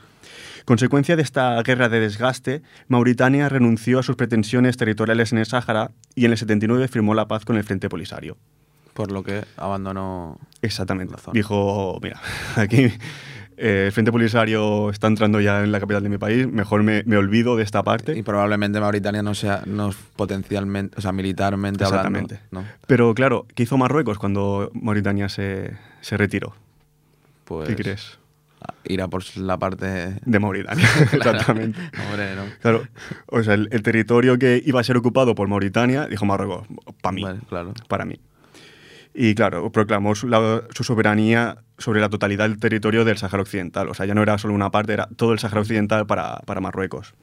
S1: Consecuencia de esta guerra de desgaste, Mauritania renunció a sus pretensiones territoriales en el Sáhara y en el 79 firmó la paz con el Frente Polisario.
S2: Por lo que abandonó.
S1: Exactamente.
S2: La zona.
S1: Dijo, mira, aquí eh, el Frente Polisario está entrando ya en la capital de mi país, mejor me, me olvido de esta parte.
S2: Y probablemente Mauritania no sea no potencialmente, o sea, militarmente
S1: Exactamente.
S2: hablando. ¿no?
S1: Pero claro, ¿qué hizo Marruecos cuando Mauritania se, se retiró?
S2: Pues,
S1: ¿Qué crees?
S2: ir a por la parte...
S1: De Mauritania, exactamente.
S2: Hombre, no.
S1: Claro, o sea, el, el territorio que iba a ser ocupado por Mauritania, dijo Marruecos, para mí,
S2: Vale, claro.
S1: para mí. Y claro, proclamó su, la- su soberanía sobre la totalidad del territorio del Sáhara Occidental. O sea, ya no era solo una parte, era todo el Sáhara Occidental para, para Marruecos.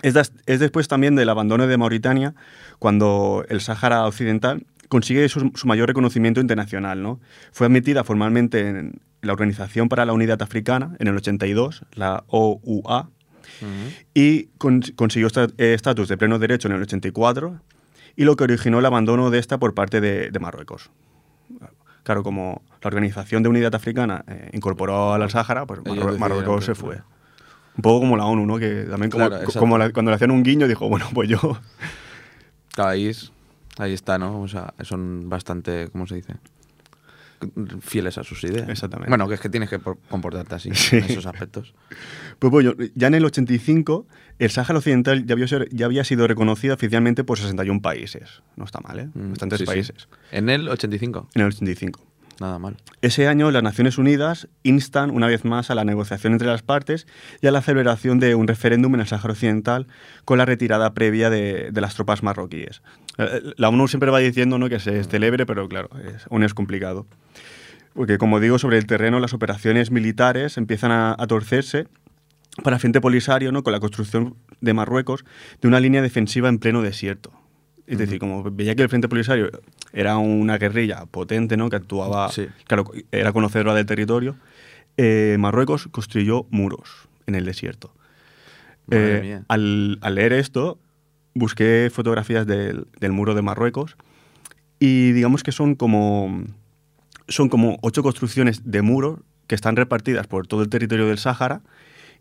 S1: Es, das- es después también del abandono de Mauritania cuando el Sáhara Occidental consigue su, su mayor reconocimiento internacional. ¿no? Fue admitida formalmente en la Organización para la Unidad Africana en el 82, la OUA, y con- consiguió eh, estatus de pleno derecho en el 84 y lo que originó el abandono de esta por parte de, de Marruecos. Claro, como la Organización de Unidad Africana eh, incorporó al Sáhara, pues Marruecos
S2: que-
S1: se fue. Un poco como la ONU, ¿no? Que también como,
S2: Claro, exacto.
S1: como la- cuando le hacían un guiño dijo, bueno, pues yo...
S2: Claro, ahí, es- ahí está, ¿no? O sea, son bastante, ¿cómo se dice? Fieles a sus ideas.
S1: Exactamente.
S2: Bueno, que es que tienes que por- comportarte así
S1: Sí.
S2: en esos aspectos.
S1: Pues bueno, ya en el 85 el Sáhara Occidental ya había, ser- ya había sido reconocido oficialmente por 61 países. No está mal, ¿eh?
S2: Mm,
S1: Bastantes
S2: sí, sí.
S1: países.
S2: En el 85,
S1: En el 85.
S2: nada mal.
S1: Ese año las Naciones Unidas instan una vez más a la negociación entre las partes y a la celebración de un referéndum en el Sáhara Occidental con la retirada previa de, de las tropas marroquíes. Eh, La ONU siempre va diciendo ¿no? que se celebre, pero claro, es- aún es complicado. Porque como digo, sobre el terreno las operaciones militares empiezan a, a torcerse para Frente Polisario ¿no? con la construcción de Marruecos de una línea defensiva en pleno desierto. Es decir, como veía que el Frente Polisario era una guerrilla potente, ¿no? que actuaba,
S2: Sí.
S1: claro, era conocedora del territorio, eh, Marruecos construyó muros en el desierto.
S2: Madre
S1: Eh,
S2: mía.
S1: al, al leer esto, busqué fotografías del, del muro de Marruecos y digamos que son como, son como ocho construcciones de muros que están repartidas por todo el territorio del Sáhara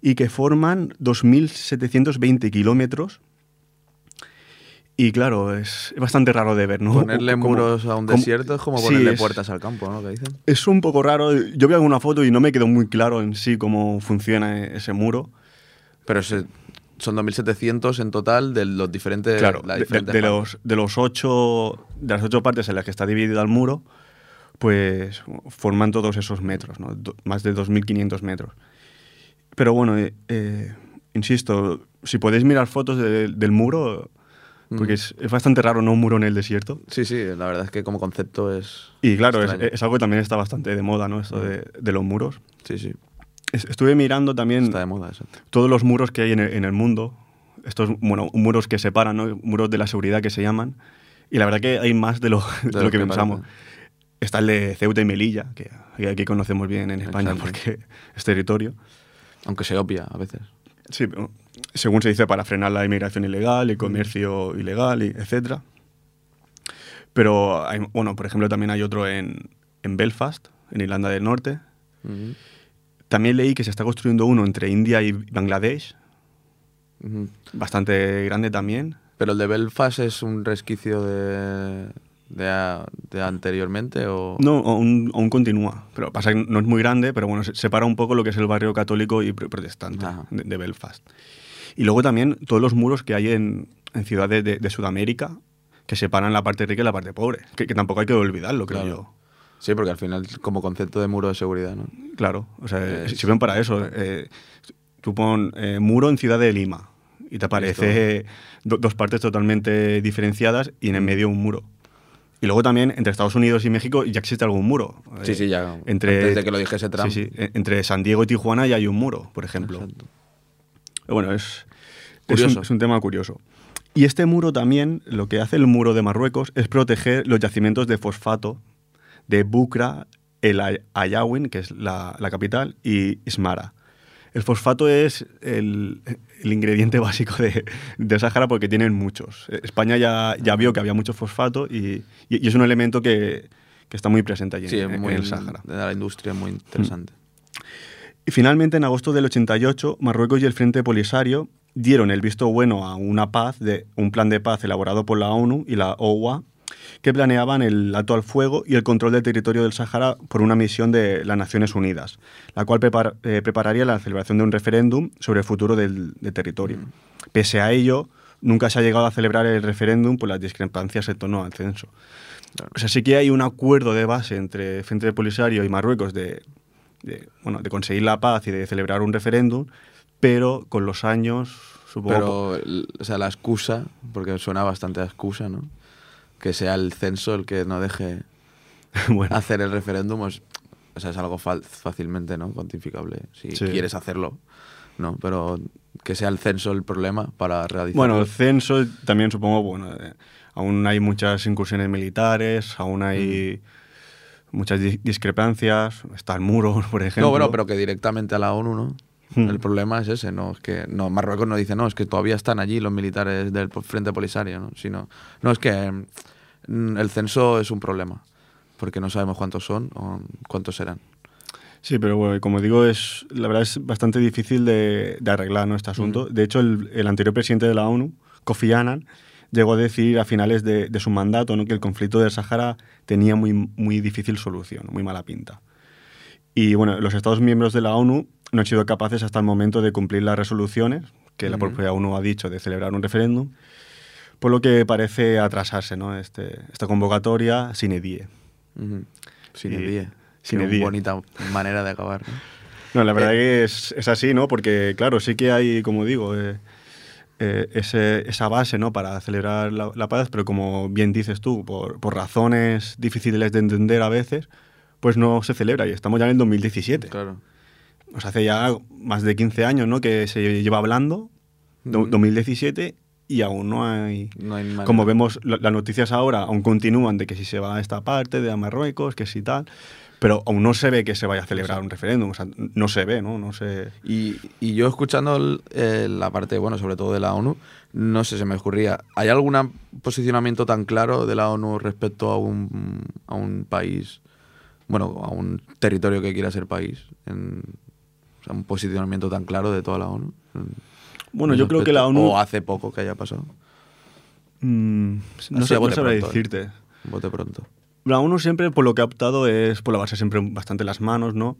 S1: y que forman 2.720 kilómetros. Y claro, es, bastante raro de ver, ¿no?
S2: Ponerle
S1: Como-
S2: muros a un
S1: como-
S2: desierto es como
S1: Sí,
S2: ponerle
S1: es-
S2: puertas al campo, ¿no? Que dicen.
S1: Es un poco raro. Yo vi alguna foto y no me quedó muy claro en sí cómo funciona ese muro.
S2: Pero se- son 2.700 en total de los diferentes.
S1: Claro,
S2: las
S1: de, de-
S2: diferentes
S1: de los, de, los ocho, de las ocho partes en las que está dividido el muro, pues forman todos esos metros, ¿no? Do- más de 2.500 metros. Pero bueno, eh, eh, insisto, si podéis mirar fotos de- del muro, porque
S2: Mm.
S1: es, es bastante raro, ¿no? Un muro en el desierto.
S2: Sí, sí, la verdad es que como concepto es.
S1: Y claro, es, es algo que también está bastante de moda, ¿no? Esto de, de los muros.
S2: Sí, sí.
S1: Es- Estuve mirando también
S2: Está de moda, exacto.
S1: todos los muros que hay en el, en el mundo, estos bueno, muros que separan, ¿no? muros de la seguridad que se llaman, y la verdad que hay más de lo, de lo
S2: lo
S1: que,
S2: que
S1: pensamos.
S2: parece.
S1: Está el de Ceuta y Melilla, que aquí conocemos bien en España
S2: Exacto.
S1: porque es territorio.
S2: Aunque se obvia a veces.
S1: Sí, según se dice, para frenar la inmigración ilegal, el comercio ilegal, etc. Pero, hay, bueno, por ejemplo, también hay otro en, en Belfast, en Irlanda del Norte. También leí que se está construyendo uno entre India y Bangladesh, bastante grande también.
S2: Pero el de Belfast es un resquicio de, de, a- de anteriormente o.
S1: No, aún, aún continúa. Pero pasa que no es muy grande, pero bueno, se- separa un poco lo que es el barrio católico y pro- protestante de, de Belfast. Y luego también todos los muros que hay en, en ciudades de, de Sudamérica que separan la parte rica y la parte pobre. Que, que tampoco hay que olvidarlo, creo
S2: Claro. Sí, porque al final, como concepto de muro de seguridad, ¿no?
S1: yo. Claro, o sea,
S2: Es-
S1: sirven para eso. Eh, tú pon eh, muro en ciudad de Lima y te aparece do- dos partes totalmente diferenciadas y en el medio un muro. Y luego también entre Estados Unidos y México ya existe algún muro.
S2: Sí,
S1: Eh,
S2: sí, ya.
S1: entre,
S2: Antes de que lo dijese Trump.
S1: Sí, sí. E- Entre San Diego y Tijuana ya hay un muro, por ejemplo.
S2: Exacto.
S1: Bueno, es, un, es un tema curioso. Y este muro también, lo que hace el muro de Marruecos es proteger los yacimientos de fosfato de Bukra, el Ay- Ayawin, que es la, la capital, y Ismara. El fosfato es el, el ingrediente básico de, de Sáhara porque tienen muchos. España ya, ya vio que había mucho fosfato y, y- y es un elemento que, que está muy presente allí
S2: Sí,
S1: en, en el Sáhara.
S2: De la industria, muy interesante.
S1: Y finalmente, en agosto del 88, Marruecos y el Frente Polisario dieron el visto bueno a una paz, de, un plan de paz elaborado por la ONU y la OUA, que planeaban el alto al fuego y el control del territorio del Sáhara por una misión de las Naciones Unidas, la cual prepar- eh, prepararía la celebración de un referéndum sobre el futuro del, del territorio. Pese a ello, nunca se ha llegado a celebrar el referéndum por las discrepancias en torno al censo. O sea, sí que hay un acuerdo de base entre Frente Polisario y Marruecos de de, bueno, de conseguir la paz y de celebrar un referéndum, pero con los años, supongo...
S2: Pero, o sea, la excusa, porque suena bastante a excusa, ¿no? Que sea el censo el que no deje
S1: bueno,
S2: hacer el referéndum, es, o sea, es algo fácilmente, ¿no? Cuantificable, si
S1: Sí.
S2: quieres hacerlo, ¿no? Pero que sea el censo el problema para realizar.
S1: Bueno, el censo también supongo, bueno, eh, aún hay muchas incursiones militares, aún hay muchas di- discrepancias, está el muro, por ejemplo.
S2: No, bueno, pero que directamente a la ONU, ¿no?
S1: Hmm.
S2: El problema es ese, ¿no? Es que no, Marruecos no dice, no, es que todavía están allí los militares del Frente Polisario, ¿no? Sino, no, es que mm, el censo es un problema, porque no sabemos cuántos son o cuántos serán.
S1: Sí, pero bueno, como digo, es, la verdad es bastante difícil de, de arreglar ¿no? este asunto. De hecho, el, el anterior presidente de la ONU, Kofi Annan, llegó a decir a finales de, de su mandato ¿no? que el conflicto del Sahara tenía muy, muy difícil solución, muy mala pinta. Y bueno, los Estados miembros de la ONU no han sido capaces hasta el momento de cumplir las resoluciones que la propia ONU ha dicho de celebrar un referéndum, por lo que parece atrasarse ¿no? este, esta convocatoria sin edie.
S2: Sin el día.
S1: sin
S2: Qué
S1: el día.
S2: bonita manera de acabar, ¿no?
S1: No, la verdad que es, es así, ¿no? Porque, claro, sí que hay, como digo, eh, eh, ese- esa base, ¿no? Para celebrar la, la paz, pero como bien dices tú, por, por razones difíciles de entender a veces, pues no se celebra y estamos ya en el 2017.
S2: Claro.
S1: O sea, hace ya más de 15 años, ¿no? Que se lleva hablando, do-
S2: Ujú.
S1: 2017, y aún no hay...
S2: No hay.
S1: Como vemos, las noticias ahora aún continúan de que si se va a esta parte, de a Marruecos, que si tal, pero aún no se ve que se vaya a celebrar un referéndum, o sea, no se ve, ¿no? No se...
S2: Y, y yo escuchando el- eh, la parte, bueno, sobre todo de la ONU, no sé, se me ocurría, ¿hay algún posicionamiento tan claro de la ONU respecto a un, a un país, bueno, a un territorio que quiera ser país? En- o sea, un posicionamiento tan claro de toda la ONU. en-
S1: Bueno,
S2: en
S1: yo creo que la ONU...
S2: O hace poco que haya pasado.
S1: Mm, no
S2: Así
S1: sé, no sabré
S2: pronto, ¿eh?
S1: decirte.
S2: Bote pronto.
S1: La ONU siempre, por lo que ha optado, es por lavarse siempre bastante las manos, ¿no?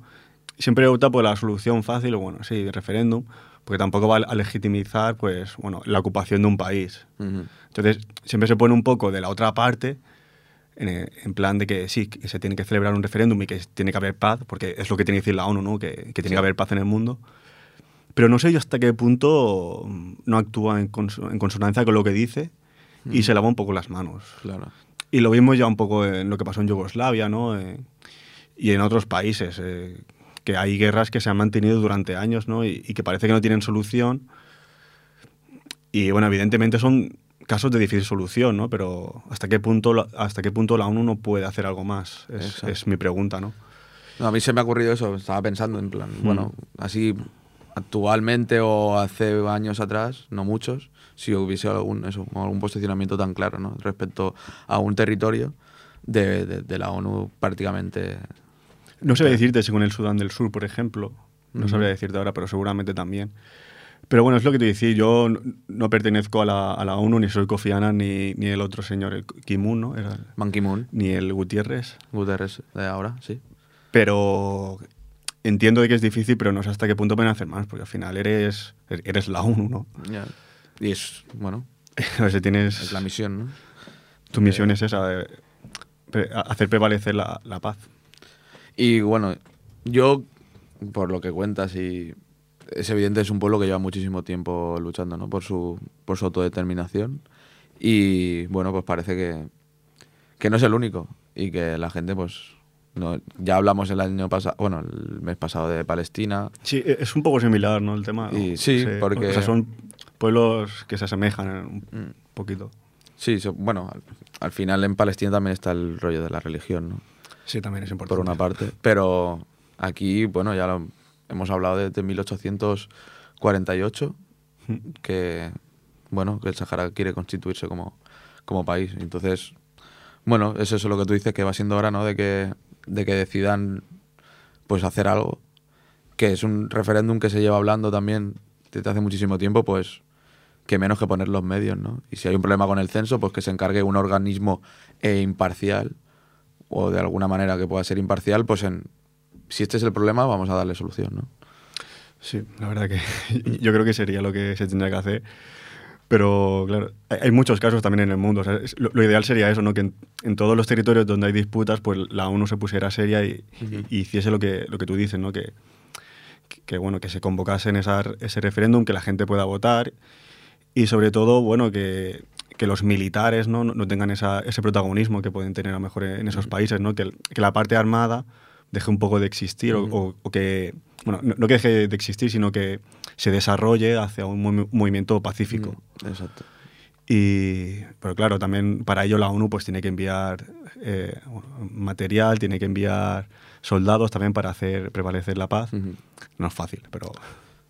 S1: Siempre opta por la solución fácil, o bueno, sí, referéndum, porque tampoco va a legitimizar, pues, bueno, la ocupación de un país. Entonces, siempre se pone un poco de la otra parte, en, eh, en plan de que sí, que se tiene que celebrar un referéndum y que tiene que haber paz, porque es lo que tiene que decir la ONU, ¿no? Que, que tiene que haber paz en el mundo. Pero no sé yo hasta qué punto mm, no actúa en, conso- en consonancia con lo que dice y se lava un poco las manos.
S2: Claro.
S1: Y lo vimos ya un poco en lo que pasó en Yugoslavia, ¿no? Eh, y en otros países, eh, que hay guerras que se han mantenido durante años, ¿no? Y, y que parece que no tienen solución. Y bueno, evidentemente son casos de difícil solución, ¿no? Pero ¿hasta qué punto, hasta qué punto la ONU no puede hacer algo más? Es, es mi pregunta, ¿no?
S2: No, a mí se me ha ocurrido eso, estaba pensando en plan,
S1: Mm.
S2: bueno, así actualmente o hace años atrás, no muchos, si hubiese algún, eso, algún posicionamiento tan claro ¿no? respecto a un territorio de, de- de la ONU prácticamente.
S1: No sabría decirte si con el Sudán del Sur, por ejemplo. No
S2: Ujú.
S1: sabría decirte ahora, pero seguramente también. Pero bueno, es lo que te decía. Yo no, pertenezco a la, a la ONU, ni soy Kofi Annan, ni, ni el otro señor, el Kim Un, ¿no? Era-
S2: Ban Ki-moon,
S1: ni el Gutiérrez.
S2: Guterres de ahora, sí.
S1: Pero entiendo de que es difícil, pero no sé hasta qué punto pueden hacer más, porque al final eres, eres la ONU, ¿no?
S2: Ya. Y es, bueno,
S1: A ver si tienes...
S2: es la misión, ¿no?
S1: Tu misión es esa, de hacer prevalecer la, la paz.
S2: Y bueno, yo, por lo que cuentas, y es evidente, es un pueblo que lleva muchísimo tiempo luchando, ¿no? Por su, por su autodeterminación. Y bueno, pues parece que, que no es el único. Y que la gente, pues. No, ya hablamos el año pasado, bueno, el mes pasado de Palestina.
S1: Sí, e- es un poco similar, ¿no? El tema.
S2: sí, porque-
S1: O sea, son pueblos que se asemejan un
S2: Mm.
S1: poquito.
S2: Sí, so- bueno, al, al final en Palestina también está el rollo de la religión, ¿no?
S1: Sí, también es importante.
S2: por una parte. Pero aquí, bueno, ya lo hemos hablado desde 1848, que, bueno, que el Sahara quiere constituirse como, como país. Entonces, bueno, es eso lo que tú dices, que va siendo hora, ¿no? De que, de que decidan, pues, hacer algo. Que es un referéndum que se lleva hablando también desde hace muchísimo tiempo, pues, que menos que poner los medios, ¿no? Y si hay un problema con el censo, pues que se encargue un organismo eh, imparcial o de alguna manera que pueda ser imparcial, pues en, si este es el problema, vamos a darle solución, ¿no?
S1: Sí, la verdad que yo creo que sería lo que se tendría que hacer. Pero claro, hay, muchos casos también en el mundo. o sea, lo, lo ideal sería eso, ¿no? Que en, en todos los territorios donde hay disputas, pues la ONU se pusiera seria y, y- y hiciese lo que, lo que tú dices, ¿no? Que, que- bueno, que se convocase en esa- ese referéndum, que la gente pueda votar y sobre todo, bueno, que, que los militares ¿no? no, no tengan esa- ese protagonismo que pueden tener a lo mejor en esos países, ¿no? Que, que la parte armada deje un poco de existir o- o, o que, bueno, no, no que deje de existir, sino que se desarrolle hacia un movi- movimiento pacífico.
S2: Exacto.
S1: Y, pero claro, también para ello la ONU pues tiene que enviar eh, material, tiene que enviar soldados también para hacer prevalecer la paz. No es fácil, pero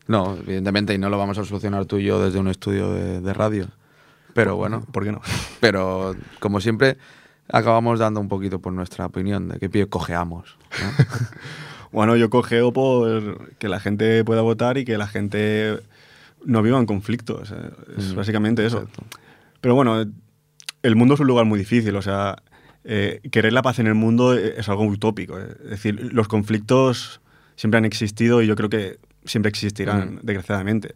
S2: No, evidentemente, y no lo vamos a solucionar tú y yo desde un estudio de, de radio. Pero bueno,
S1: ¿por qué no?
S2: pero como siempre, acabamos dando un poquito por nuestra opinión de qué pie cojeamos. ¿no?
S1: Bueno, yo cogeo por que la gente pueda votar y que la gente no viva en conflictos. Es
S2: Mm,
S1: básicamente eso.
S2: exacto.
S1: Pero bueno, el mundo es un lugar muy difícil. O sea, eh, querer la paz en el mundo eh, es algo utópico. eh. Es decir, los conflictos siempre han existido y yo creo que siempre existirán,
S2: Mm.
S1: desgraciadamente.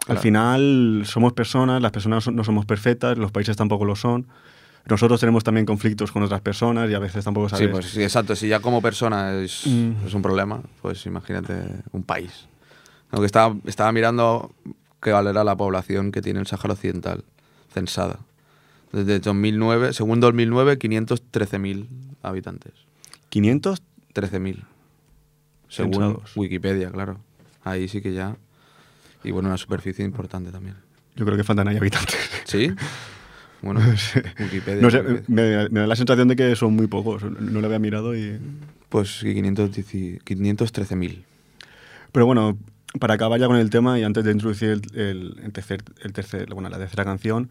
S1: Al
S2: Claro.
S1: final somos personas, las personas no somos perfectas, los países tampoco lo son. Nosotros tenemos también conflictos con otras personas y a veces tampoco sabes.
S2: Sí, pues sí, exacto. Si ya como persona es,
S1: Mm.
S2: es un problema, pues imagínate un país. Aunque estaba, estaba mirando qué era la población que tiene el Sáhara Occidental, censada. Desde 2009, según 2009, 513.000 habitantes.
S1: 500
S2: 13.000. Según
S1: Censados.
S2: Wikipedia, claro. Ahí sí que ya. Y bueno, una superficie importante también.
S1: Yo creo que faltan ahí habitantes.
S2: ¿Sí? Bueno, Wikipedia.
S1: No sé, me, me da la sensación de que son muy pocos. No lo había mirado y...
S2: Pues sí, 510 513.000.
S1: Pero bueno, para acabar ya con el tema y antes de introducir el, el- el tercer, el tercer, bueno, la tercera canción,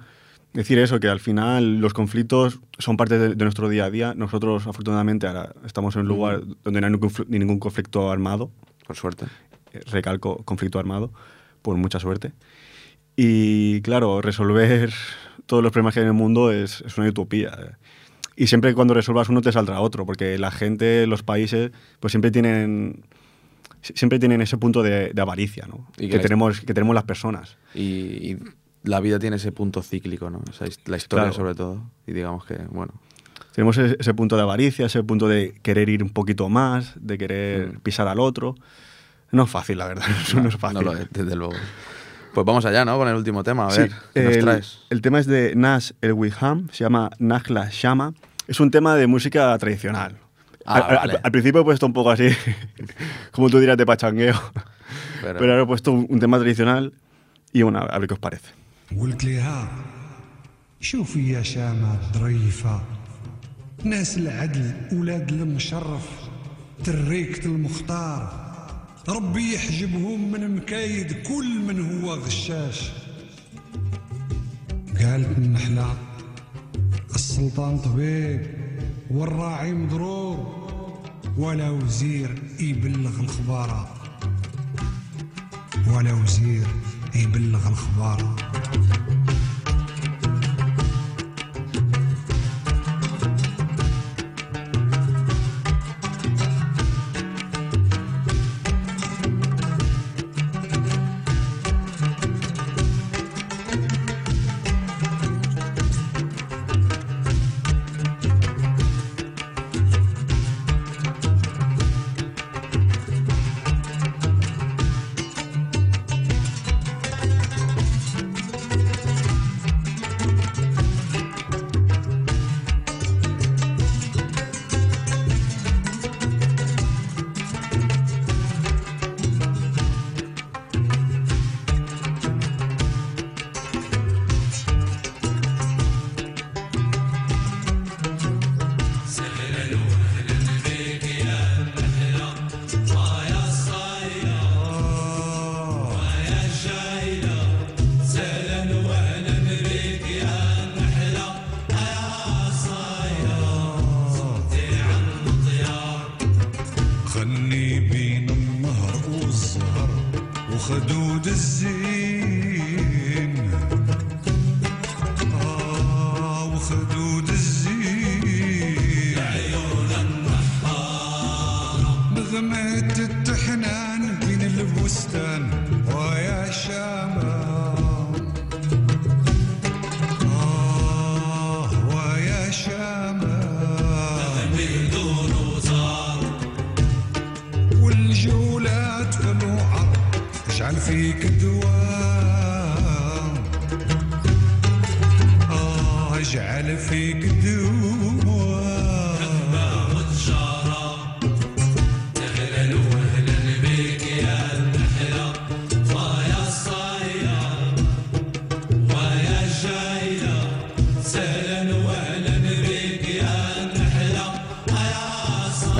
S1: decir eso, que al final los conflictos son parte de, de nuestro día a día. Nosotros, afortunadamente, ahora estamos en un lugar donde no hay ningún conflicto armado.
S2: Por suerte.
S1: Eh, recalco, conflicto armado, por mucha suerte. Y claro, resolver todos los problemas que hay en el mundo es, es una utopía. eh. Y siempre que cuando resuelvas uno te saldrá otro, porque la gente, los países, pues siempre tienen, si- siempre tienen ese punto de, de avaricia, ¿no?
S2: Y que
S1: tenemos, que tenemos las personas.
S2: Y, y la vida tiene ese punto cíclico, ¿no? Esa his- la historia
S1: Claro.
S2: sobre todo. Y digamos que, bueno,
S1: Tenemos ese, ese punto de avaricia, ese punto de querer ir un poquito más, de querer
S2: Mm.
S1: pisar al otro. No es fácil, la verdad. Eso no, es fácil.
S2: no lo es, desde luego. Pues vamos allá, ¿no? Con el último tema, a
S1: Sí,
S2: ver, ¿qué nos
S1: el,
S2: traes?
S1: el tema es de Nash El Wiham, se llama Nagla Shama. Es un tema de música tradicional.
S2: Ah,
S1: al, al-
S2: vale.
S1: al principio he puesto un poco así, como tú dirás, de pachangueo.
S2: Pero-
S1: Pero, ahora he puesto un, un tema tradicional y bueno, a ver qué os parece.
S6: قلت لها شوفي يا شامة ظريفة ناس العدل ولاد المشرف تريكة المختار ربي يحجبهم من مكايد كل من هو غشاش. قالت النحلة السلطان طبيب والراعي مضروب ولا وزير يبلغ الخبارة. ولا وزير يبلغ الخبارة.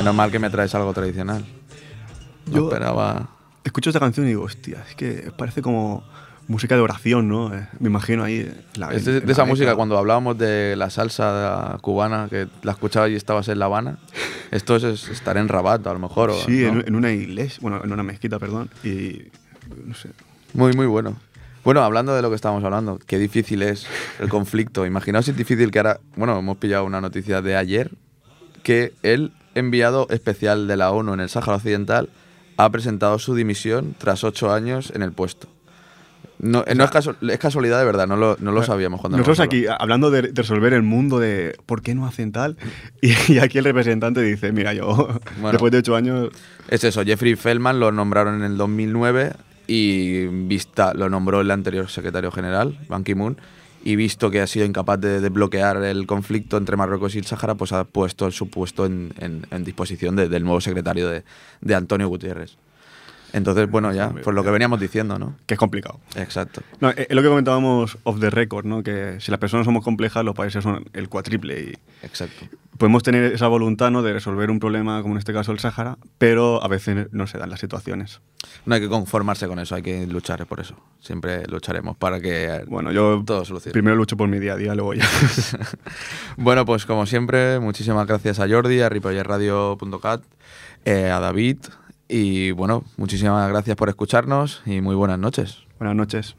S2: Menos mal que me traes algo tradicional. No
S3: Yo-
S2: esperaba.
S3: Escucho esta canción y digo, hostia, es que parece como música de oración, ¿no? Eh, me imagino ahí. eh, La,
S2: Es de, esa música cuando hablábamos de la salsa cubana, que la escuchabas y estabas en La Habana. Esto es, es estar en Rabat, a lo mejor. o-
S3: Sí,
S2: ¿no?
S3: en, en una iglesia, bueno, en una mezquita, perdón. Y no sé.
S2: Muy, muy bueno. Bueno, hablando de lo que estábamos hablando, qué difícil es el conflicto. Imaginaos si es difícil que ahora, bueno, hemos pillado una noticia de ayer, que el enviado especial de la ONU en el Sáhara Occidental ha presentado su dimisión tras ocho años en el puesto. No, eh, no es, casu- es casualidad de verdad, no lo, no lo sabíamos cuando
S3: Nosotros aquí, hablando de, de resolver el mundo de por qué no hacen tal, y, y aquí el representante dice, mira, yo
S2: Bueno.
S3: después de ocho años,
S2: Es eso, Jeffrey Feldman lo nombraron en el 2009 y vista, lo nombró el anterior secretario general, Ban Ki-moon, y visto que ha sido incapaz de, de bloquear el conflicto entre Marruecos y el Sáhara, pues ha puesto su puesto en, en- en disposición de- del nuevo secretario de, de Antonio Gutiérrez. Entonces, bueno, ya, pues lo que veníamos diciendo, ¿no?
S3: que es complicado.
S2: Exacto.
S3: No, eh, es lo que comentábamos off the record, ¿no? Que si las personas somos complejas, los países son el cuatriple y
S2: Exacto.
S3: Podemos tener esa voluntad, ¿no? De resolver un problema como en este caso el Sáhara, pero a veces no se dan las situaciones.
S2: No hay que conformarse con eso, hay que luchar por eso. Siempre lucharemos para que
S3: Bueno, yo
S2: todo solucione.
S3: primero lucho por mi día a día, luego ya.
S2: Bueno, pues como siempre, muchísimas gracias a Jordi, a ripollerradio.cat, eh, a David y bueno, muchísimas gracias por escucharnos y muy buenas noches.
S3: Buenas noches.